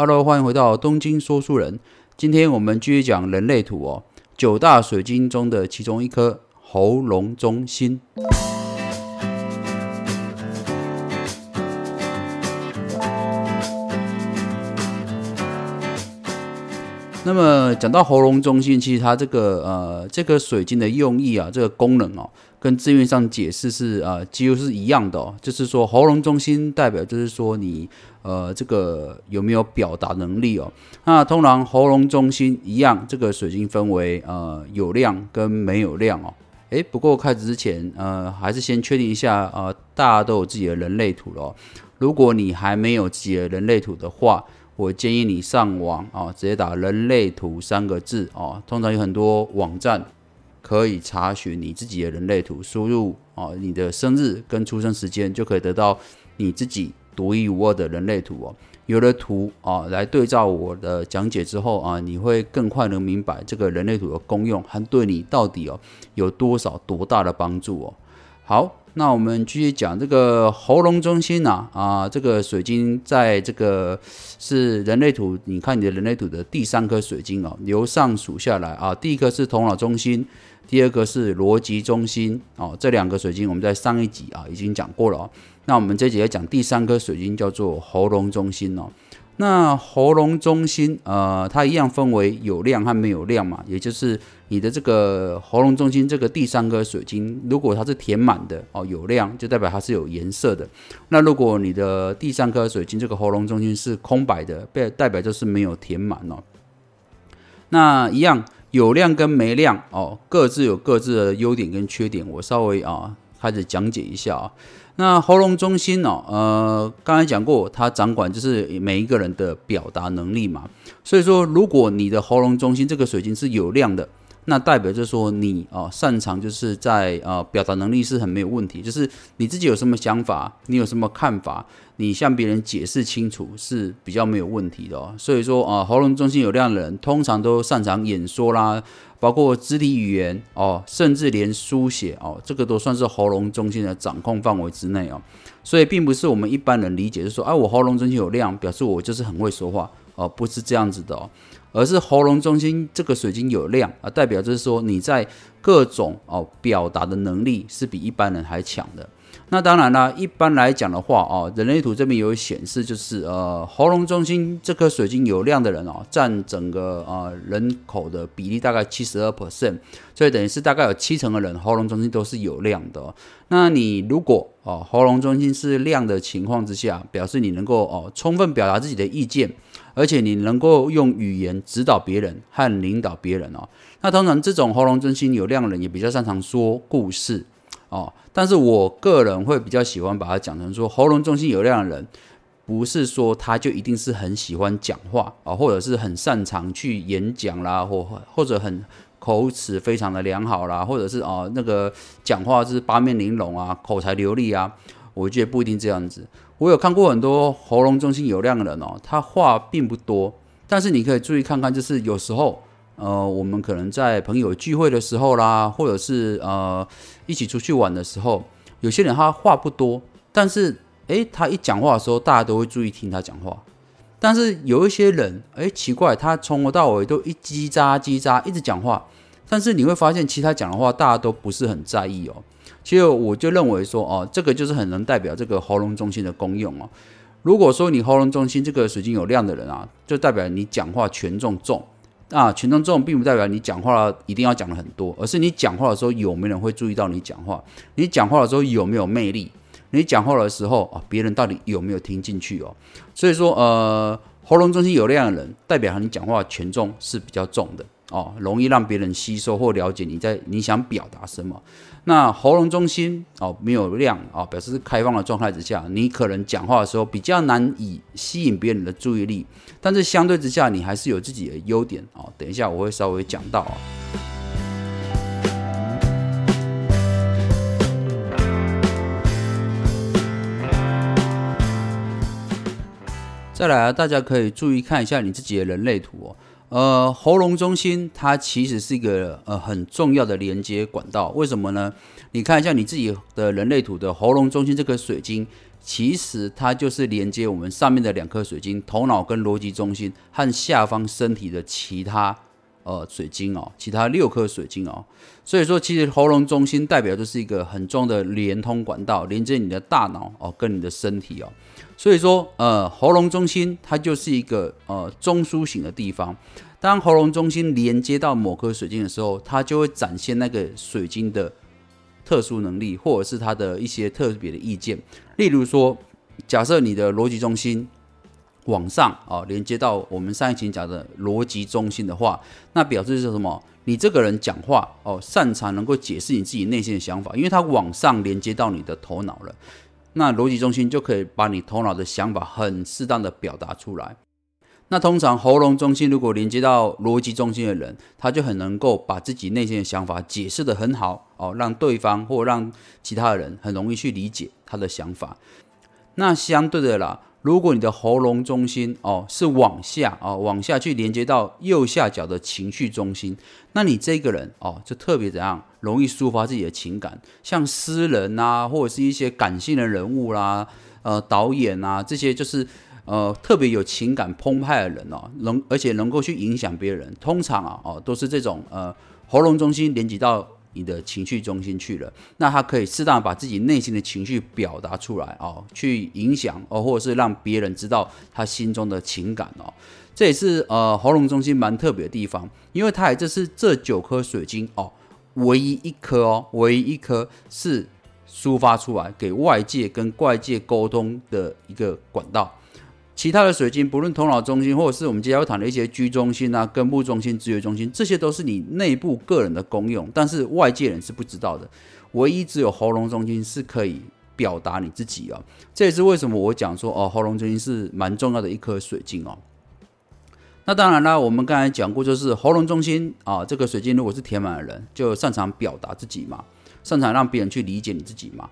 Hello，欢迎回到东京说书人。今天我们继续讲人类图哦，九大水晶中的其中一颗喉咙中心。那么讲到喉咙中心，其实它这个呃这个水晶的用意啊，这个功能哦，跟字面上解释是呃几乎是一样的哦。就是说喉咙中心代表就是说你呃这个有没有表达能力哦。那通常喉咙中心一样，这个水晶分为呃有亮跟没有亮哦。诶，不过开始之前呃还是先确定一下呃大家都有自己的人类图了。如果你还没有自己的人类图的话，我建议你上网啊，直接打“人类图”三个字哦。通常有很多网站可以查询你自己的人类图，输入啊你的生日跟出生时间，就可以得到你自己独一无二的人类图哦。有了图啊来对照我的讲解之后啊，你会更快能明白这个人类图的功用，和对你到底哦有多少多大的帮助哦。好。那我们继续讲这个喉咙中心呐，啊，这个水晶在这个是人类图，你看你的人类图的第三颗水晶哦，由上数下来啊，第一颗是头脑中心，第二个是逻辑中心哦，这两个水晶我们在上一集啊已经讲过了哦，那我们这集要讲第三颗水晶叫做喉咙中心哦。那喉咙中心，呃，它一样分为有亮和没有亮嘛，也就是你的这个喉咙中心这个第三颗水晶，如果它是填满的哦，有亮就代表它是有颜色的。那如果你的第三颗水晶这个喉咙中心是空白的，代代表就是没有填满哦。那一样有亮跟没亮哦，各自有各自的优点跟缺点，我稍微啊开始讲解一下啊。那喉咙中心哦，呃，刚才讲过，它掌管就是每一个人的表达能力嘛。所以说，如果你的喉咙中心这个水晶是有量的，那代表就是说你哦擅长就是在呃表达能力是很没有问题，就是你自己有什么想法，你有什么看法，你向别人解释清楚是比较没有问题的哦。所以说啊，喉咙中心有量的人通常都擅长演说啦。包括肢体语言哦，甚至连书写哦，这个都算是喉咙中心的掌控范围之内哦。所以并不是我们一般人理解，就是说，哎，我喉咙中心有量，表示我就是很会说话哦，不是这样子的哦，而是喉咙中心这个水晶有亮啊，代表就是说你在各种哦表达的能力是比一般人还强的。那当然啦，一般来讲的话哦，人类图这边有显示，就是呃，喉咙中心这颗水晶有亮的人哦，占整个呃人口的比例大概七十二 percent，所以等于是大概有七成的人喉咙中心都是有亮的。那你如果哦喉咙中心是亮的情况之下，表示你能够哦充分表达自己的意见，而且你能够用语言指导别人和领导别人哦。那通常这种喉咙中心有量的人也比较擅长说故事。哦，但是我个人会比较喜欢把它讲成说，喉咙中心有量的人，不是说他就一定是很喜欢讲话啊，或者是很擅长去演讲啦，或或者很口齿非常的良好啦，或者是哦那个讲话是八面玲珑啊，口才流利啊，我觉得不一定这样子。我有看过很多喉咙中心有量的人哦，他话并不多，但是你可以注意看看，就是有时候。呃，我们可能在朋友聚会的时候啦，或者是呃一起出去玩的时候，有些人他话不多，但是诶，他一讲话的时候，大家都会注意听他讲话。但是有一些人，诶，奇怪，他从头到尾都一叽喳叽喳一直讲话，但是你会发现，其他讲的话大家都不是很在意哦。其实我就认为说，哦，这个就是很能代表这个喉咙中心的功用哦。如果说你喉咙中心这个水晶有亮的人啊，就代表你讲话权重重。啊，权重重并不代表你讲话一定要讲的很多，而是你讲话的时候有没有人会注意到你讲话？你讲话的时候有没有魅力？你讲话的时候啊，别人到底有没有听进去哦？所以说，呃，喉咙中心有亮的人，代表你讲话权重是比较重的。哦，容易让别人吸收或了解你在你想表达什么。那喉咙中心哦没有亮哦，表示是开放的状态之下，你可能讲话的时候比较难以吸引别人的注意力。但是相对之下，你还是有自己的优点哦。等一下我会稍微讲到。再来啊，大家可以注意看一下你自己的人类图哦。呃，喉咙中心它其实是一个呃很重要的连接管道。为什么呢？你看一下你自己的人类图的喉咙中心这颗水晶，其实它就是连接我们上面的两颗水晶，头脑跟逻辑中心和下方身体的其他呃水晶哦，其他六颗水晶哦。所以说，其实喉咙中心代表就是一个很重要的连通管道，连接你的大脑哦跟你的身体哦。所以说，呃，喉咙中心它就是一个呃中枢型的地方。当喉咙中心连接到某颗水晶的时候，它就会展现那个水晶的特殊能力，或者是它的一些特别的意见。例如说，假设你的逻辑中心往上啊，连接到我们上一期讲的逻辑中心的话，那表示是什么？你这个人讲话哦，擅长能够解释你自己内心的想法，因为它往上连接到你的头脑了。那逻辑中心就可以把你头脑的想法很适当的表达出来。那通常喉咙中心如果连接到逻辑中心的人，他就很能够把自己内心的想法解释的很好哦，让对方或让其他人很容易去理解他的想法。那相对的啦，如果你的喉咙中心哦是往下哦往下去连接到右下角的情绪中心，那你这个人哦就特别怎样容易抒发自己的情感，像诗人啊，或者是一些感性的人物啦，呃导演啊这些就是。呃，特别有情感澎湃的人哦，能而且能够去影响别人，通常啊，哦，都是这种呃，喉咙中心连接到你的情绪中心去了，那他可以适当把自己内心的情绪表达出来哦，去影响哦，或者是让别人知道他心中的情感哦，这也是呃喉咙中心蛮特别的地方，因为它也这是这九颗水晶哦，唯一一颗哦，唯一一颗是抒发出来给外界跟外界沟通的一个管道。其他的水晶，不论头脑中心，或者是我们接下来谈的一些居中心啊、根部中心、直觉中心，这些都是你内部个人的功用，但是外界人是不知道的。唯一只有喉咙中心是可以表达你自己啊。这也是为什么我讲说哦，喉咙中心是蛮重要的一颗水晶哦。那当然啦，我们刚才讲过，就是喉咙中心啊，这个水晶如果是填满的人，就擅长表达自己嘛，擅长让别人去理解你自己嘛。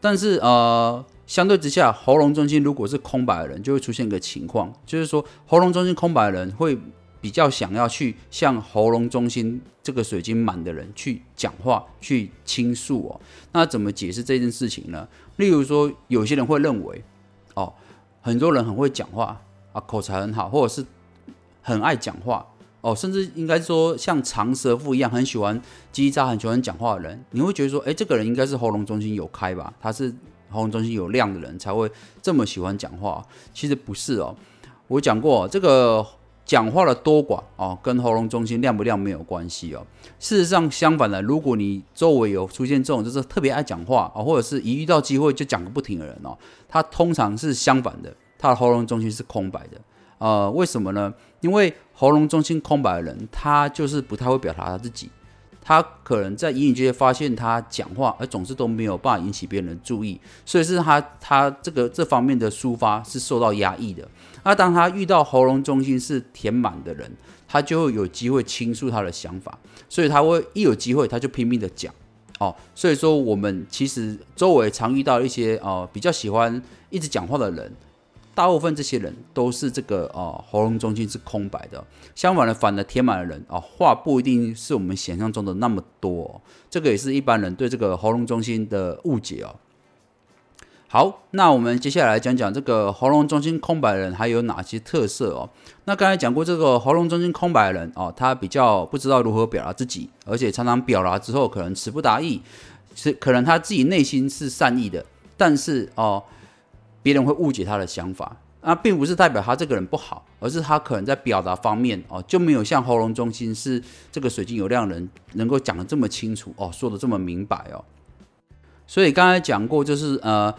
但是呃。相对之下，喉咙中心如果是空白的人，就会出现一个情况，就是说喉咙中心空白的人会比较想要去向喉咙中心这个水晶满的人去讲话、去倾诉哦。那怎么解释这件事情呢？例如说，有些人会认为，哦，很多人很会讲话啊，口才很好，或者是很爱讲话哦，甚至应该说像长舌妇一样，很喜欢叽喳、很喜欢讲话的人，你会觉得说，哎，这个人应该是喉咙中心有开吧？他是。喉咙中心有亮的人才会这么喜欢讲话，其实不是哦。我讲过，这个讲话的多寡哦，跟喉咙中心亮不亮没有关系哦。事实上，相反的，如果你周围有出现这种就是特别爱讲话啊，或者是一遇到机会就讲个不停的人哦，他通常是相反的，他的喉咙中心是空白的。呃，为什么呢？因为喉咙中心空白的人，他就是不太会表达他自己。他可能在隐隐约约发现他讲话，而总是都没有办法引起别人的注意，所以是他他这个这方面的抒发是受到压抑的。那当他遇到喉咙中心是填满的人，他就会有机会倾诉他的想法，所以他会一有机会他就拼命的讲哦。所以说我们其实周围常遇到一些呃比较喜欢一直讲话的人。大部分这些人都是这个哦，喉咙中心是空白的。相反的，反的填满的人啊，话不一定是我们想象中的那么多。这个也是一般人对这个喉咙中心的误解哦。好，那我们接下来讲讲这个喉咙中心空白的人还有哪些特色哦。那刚才讲过，这个喉咙中心空白的人哦，他比较不知道如何表达自己，而且常常表达之后可能词不达意，是可能他自己内心是善意的，但是哦。别人会误解他的想法，那并不是代表他这个人不好，而是他可能在表达方面哦，就没有像喉咙中心是这个水晶有亮人能够讲的这么清楚哦，说的这么明白哦。所以刚才讲过，就是呃，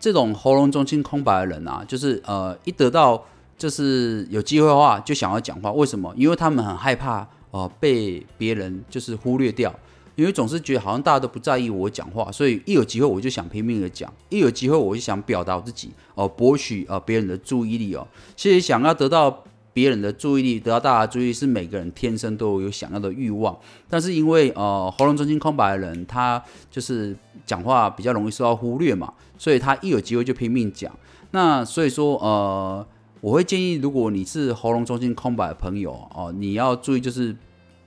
这种喉咙中心空白的人啊，就是呃，一得到就是有机会的话，就想要讲话。为什么？因为他们很害怕哦，被别人就是忽略掉。因为总是觉得好像大家都不在意我讲话，所以一有机会我就想拼命的讲，一有机会我就想表达我自己，哦，博取呃别人的注意力哦。其实想要得到别人的注意力，得到大家注意是每个人天生都有想要的欲望。但是因为呃喉咙中心空白的人，他就是讲话比较容易受到忽略嘛，所以他一有机会就拼命讲。那所以说呃，我会建议，如果你是喉咙中心空白的朋友哦，你要注意就是。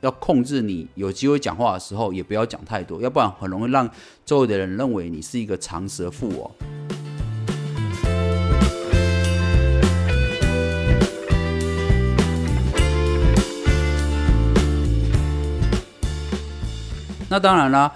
要控制你有机会讲话的时候也不要讲太多要不然很容易让周围的人认为你是一个长舌妇哦。那当然啦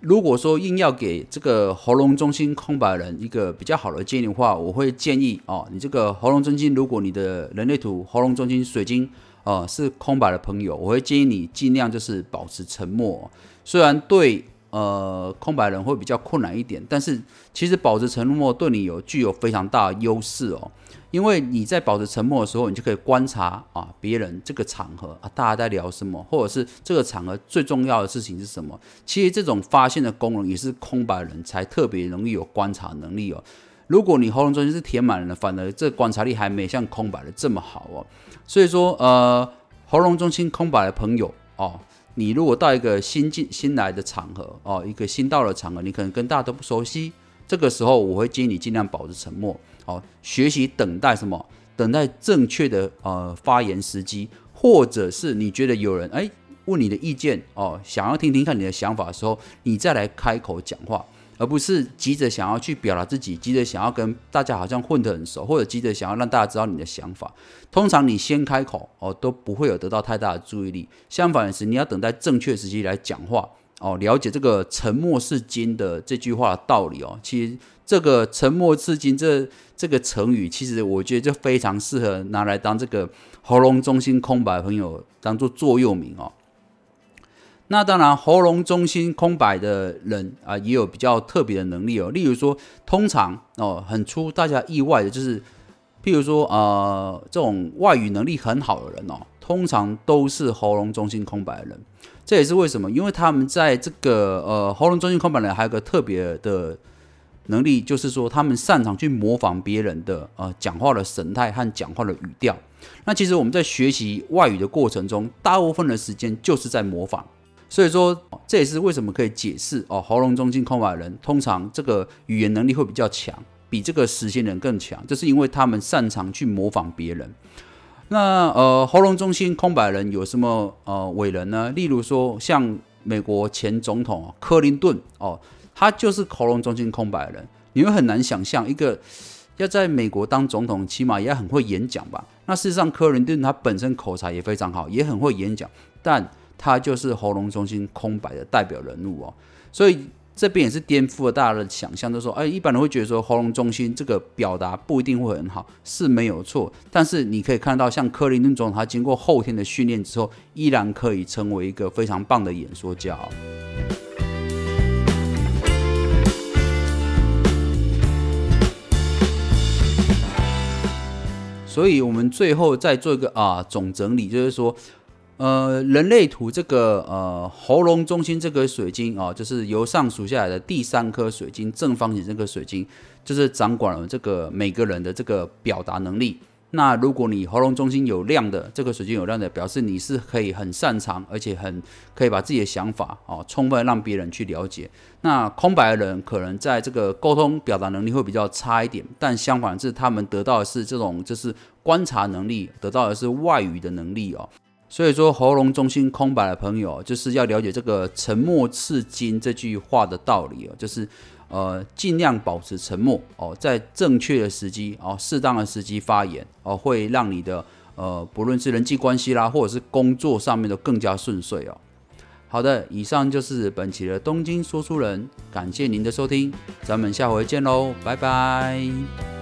如果说硬要给这个喉咙中心空白人一个比较好的建议的话我会建议哦你这个喉咙中心如果你的人类图喉咙中心水晶呃是空白的朋友，我会建议你尽量就是保持沉默。虽然对呃空白人会比较困难一点，但是其实保持沉默对你有具有非常大的优势哦。因为你在保持沉默的时候，你就可以观察啊别人这个场合啊大家在聊什么，或者是这个场合最重要的事情是什么。其实这种发现的功能也是空白人才特别容易有观察能力哦。如果你喉咙中心是填满了，反而这观察力还没像空白的这么好哦。所以说，呃，喉咙中心空白的朋友哦，你如果到一个新进新来的场合哦，一个新到的场合，你可能跟大家都不熟悉，这个时候我会建议你尽量保持沉默。哦，学习等待什么？等待正确的呃发言时机，或者是你觉得有人哎问你的意见哦，想要听听看你的想法的时候，你再来开口讲话，而不是急着想要去表达自己，急着想要跟大家好像混得很熟，或者急着想要让大家知道你的想法。通常你先开口哦，都不会有得到太大的注意力。相反的是，你要等待正确时机来讲话哦，了解这个“沉默是金”的这句话的道理哦。其实这个“沉默是金”这这个成语其实我觉得就非常适合拿来当这个喉咙中心空白朋友当做座右铭哦。那当然，喉咙中心空白的人啊，也有比较特别的能力哦。例如说，通常哦，很出大家意外的就是，譬如说呃，这种外语能力很好的人哦，通常都是喉咙中心空白的人。这也是为什么，因为他们在这个呃喉咙中心空白的人还有个特别的。能力就是说，他们擅长去模仿别人的呃讲话的神态和讲话的语调。那其实我们在学习外语的过程中，大部分的时间就是在模仿。所以说，这也是为什么可以解释哦，喉咙中心空白人通常这个语言能力会比较强，比这个实心人更强，这是因为他们擅长去模仿别人。那呃，喉咙中心空白人有什么呃伟人呢？例如说，像美国前总统克林顿哦。他就是喉咙中心空白人，你会很难想象一个要在美国当总统，起码也很会演讲吧？那事实上，克林顿他本身口才也非常好，也很会演讲，但他就是喉咙中心空白的代表人物哦。所以这边也是颠覆了大家的想象，就说，哎，一般人会觉得说喉咙中心这个表达不一定会很好，是没有错。但是你可以看到，像克林顿总统，他经过后天的训练之后，依然可以成为一个非常棒的演说家。所以，我们最后再做一个啊总整理，就是说，呃，人类图这个呃喉咙中心这个水晶啊，就是由上数下来的第三颗水晶正方形这颗水晶，就是掌管了这个每个人的这个表达能力。那如果你喉咙中心有亮的，这个水晶有亮的，表示你是可以很擅长，而且很可以把自己的想法哦，充分让别人去了解。那空白的人可能在这个沟通表达能力会比较差一点，但相反是他们得到的是这种就是观察能力，得到的是外语的能力哦。所以说喉咙中心空白的朋友，就是要了解这个沉默是金这句话的道理哦，就是。呃，尽量保持沉默哦，在正确的时机哦，适当的时机发言哦，会让你的呃，不论是人际关系啦，或者是工作上面都更加顺遂哦。好的，以上就是本期的东京说书人，感谢您的收听，咱们下回见喽，拜拜。